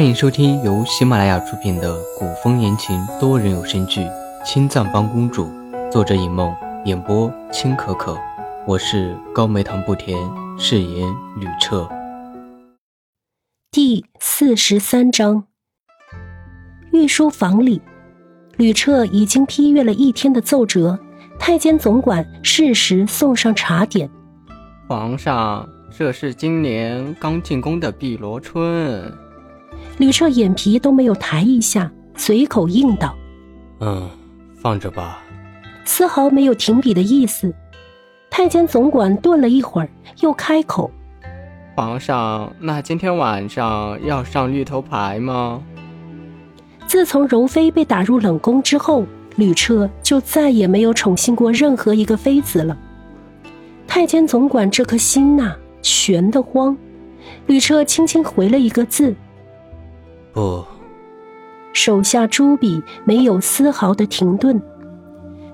欢迎收听由喜马拉雅出品的古风言情多人有声剧《青藏帮公主》，作者尹梦，演播青可可。我是高梅糖不甜，饰演吕彻。第四十三章，御书房里，吕彻已经批阅了一天的奏折，太监总管适时送上茶点。皇上，这是今年刚进宫的碧螺春。吕彻眼皮都没有抬一下，随口应道：“嗯，放着吧。”丝毫没有停笔的意思。太监总管顿了一会儿，又开口：“皇上，那今天晚上要上绿头牌吗？”自从柔妃被打入冷宫之后，吕彻就再也没有宠幸过任何一个妃子了。太监总管这颗心呐，悬得慌。吕彻轻轻回了一个字。不，手下朱笔没有丝毫的停顿。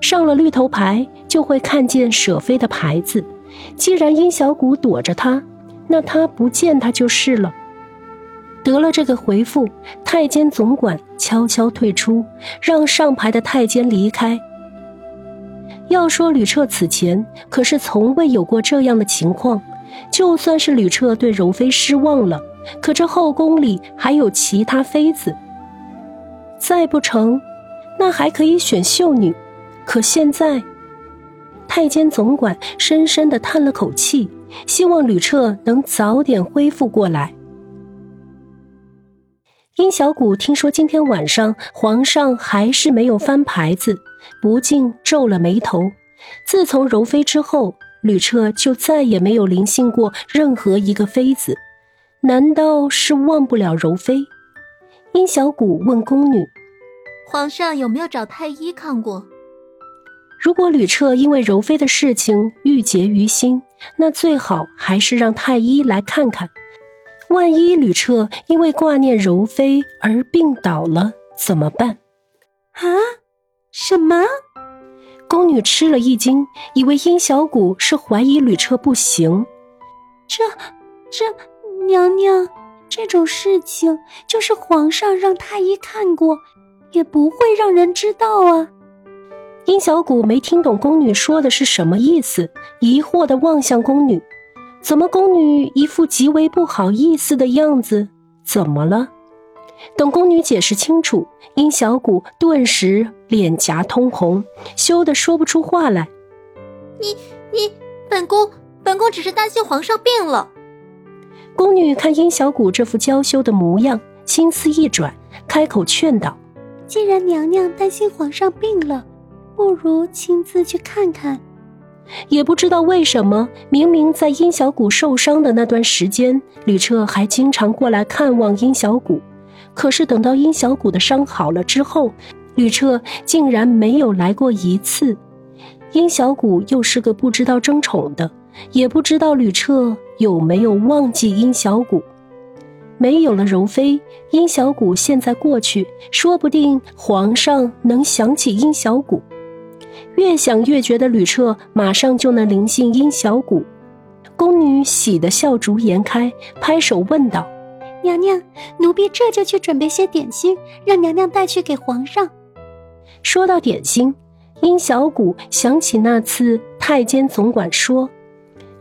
上了绿头牌，就会看见舍妃的牌子。既然殷小谷躲着他，那他不见他就是了。得了这个回复，太监总管悄悄退出，让上牌的太监离开。要说吕彻此前可是从未有过这样的情况，就算是吕彻对柔妃失望了。可这后宫里还有其他妃子，再不成，那还可以选秀女。可现在，太监总管深深的叹了口气，希望吕彻能早点恢复过来。殷小谷听说今天晚上皇上还是没有翻牌子，不禁皱了眉头。自从柔妃之后，吕彻就再也没有临幸过任何一个妃子。难道是忘不了柔妃？殷小谷问宫女：“皇上有没有找太医看过？”如果吕彻因为柔妃的事情郁结于心，那最好还是让太医来看看。万一吕彻因为挂念柔妃而病倒了，怎么办？啊？什么？宫女吃了一惊，以为殷小谷是怀疑吕彻不行。这，这。娘娘，这种事情就是皇上让太医看过，也不会让人知道啊。殷小谷没听懂宫女说的是什么意思，疑惑的望向宫女。怎么宫女一副极为不好意思的样子？怎么了？等宫女解释清楚，殷小谷顿时脸颊通红，羞得说不出话来。你你，本宫本宫只是担心皇上病了。宫女看殷小谷这副娇羞的模样，心思一转，开口劝道：“既然娘娘担心皇上病了，不如亲自去看看。”也不知道为什么，明明在殷小谷受伤的那段时间，吕彻还经常过来看望殷小谷。可是等到殷小谷的伤好了之后，吕彻竟然没有来过一次。殷小谷又是个不知道争宠的，也不知道吕彻。有没有忘记殷小谷？没有了柔妃，殷小谷现在过去，说不定皇上能想起殷小谷。越想越觉得吕彻马上就能临幸殷小谷。宫女喜得笑逐颜开，拍手问道：“娘娘，奴婢这就去准备些点心，让娘娘带去给皇上。”说到点心，殷小谷想起那次太监总管说。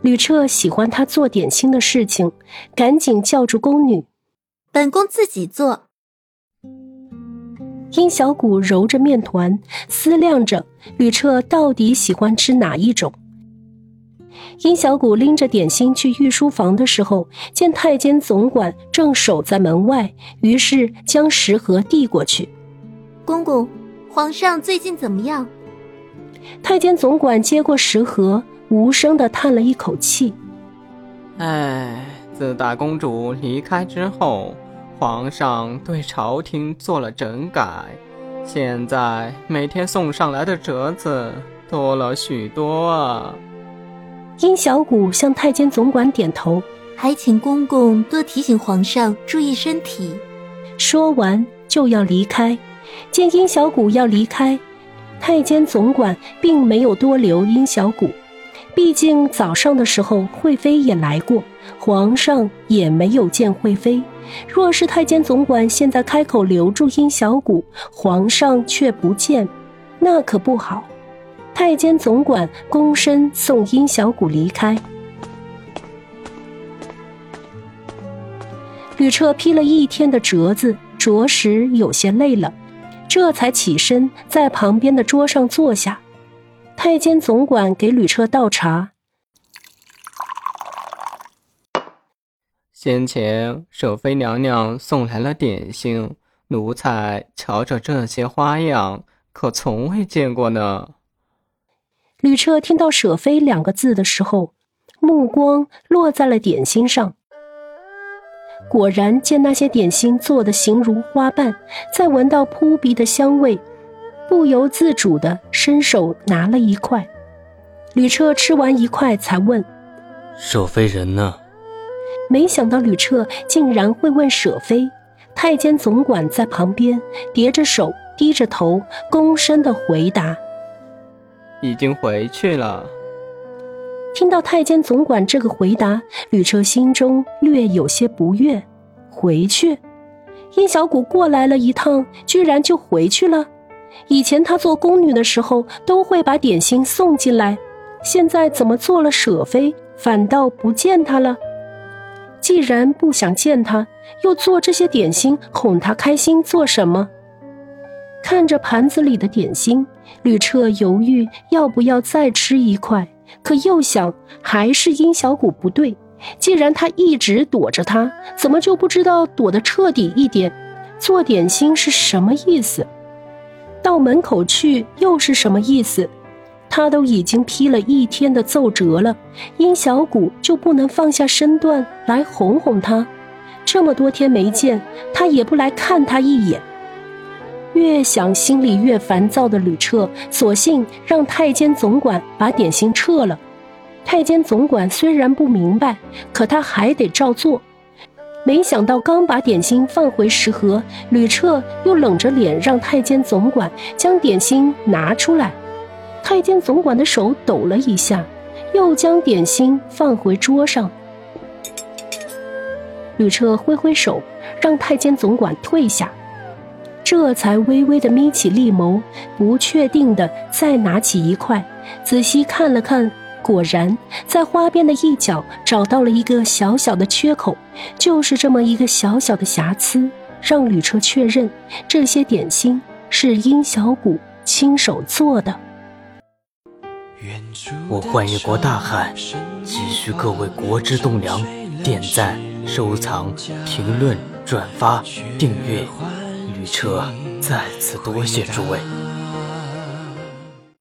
吕彻喜欢他做点心的事情，赶紧叫住宫女：“本宫自己做。”殷小谷揉着面团，思量着吕彻到底喜欢吃哪一种。殷小谷拎着点心去御书房的时候，见太监总管正守在门外，于是将食盒递过去：“公公，皇上最近怎么样？”太监总管接过食盒。无声的叹了一口气，哎，自大公主离开之后，皇上对朝廷做了整改，现在每天送上来的折子多了许多啊。殷小谷向太监总管点头，还请公公多提醒皇上注意身体。说完就要离开，见殷小谷要离开，太监总管并没有多留殷小谷。毕竟早上的时候，惠妃也来过，皇上也没有见惠妃。若是太监总管现在开口留住殷小谷，皇上却不见，那可不好。太监总管躬身送殷小谷离开。吕彻批了一天的折子，着实有些累了，这才起身在旁边的桌上坐下。太监总管给吕彻倒茶。先前舍妃娘娘送来了点心，奴才瞧着这些花样，可从未见过呢。吕彻听到“舍妃”两个字的时候，目光落在了点心上。果然见那些点心做的形如花瓣，再闻到扑鼻的香味，不由自主的伸手拿了一块。吕彻吃完一块，才问：“舍妃人呢？”没想到吕彻竟然会问舍妃，太监总管在旁边叠着手，低着头，躬身的回答：“已经回去了。”听到太监总管这个回答，吕彻心中略有些不悦。回去，殷小谷过来了一趟，居然就回去了。以前他做宫女的时候，都会把点心送进来，现在怎么做了舍妃，反倒不见他了？既然不想见他，又做这些点心哄他开心做什么？看着盘子里的点心，吕彻犹豫要不要再吃一块，可又想还是殷小谷不对。既然他一直躲着他，怎么就不知道躲得彻底一点？做点心是什么意思？到门口去又是什么意思？他都已经批了一天的奏折了，殷小谷就不能放下身段来哄哄他？这么多天没见，他也不来看他一眼。越想心里越烦躁的吕彻，索性让太监总管把点心撤了。太监总管虽然不明白，可他还得照做。没想到刚把点心放回食盒，吕彻又冷着脸让太监总管将点心拿出来。太监总管的手抖了一下，又将点心放回桌上。吕彻挥挥手，让太监总管退下，这才微微的眯起利眸，不确定的再拿起一块，仔细看了看，果然在花边的一角找到了一个小小的缺口，就是这么一个小小的瑕疵，让吕彻确认这些点心是殷小谷亲手做的。我幻月国大汉，急需各位国之栋梁点赞、收藏、评论、转发、订阅。吕彻再次多谢诸位。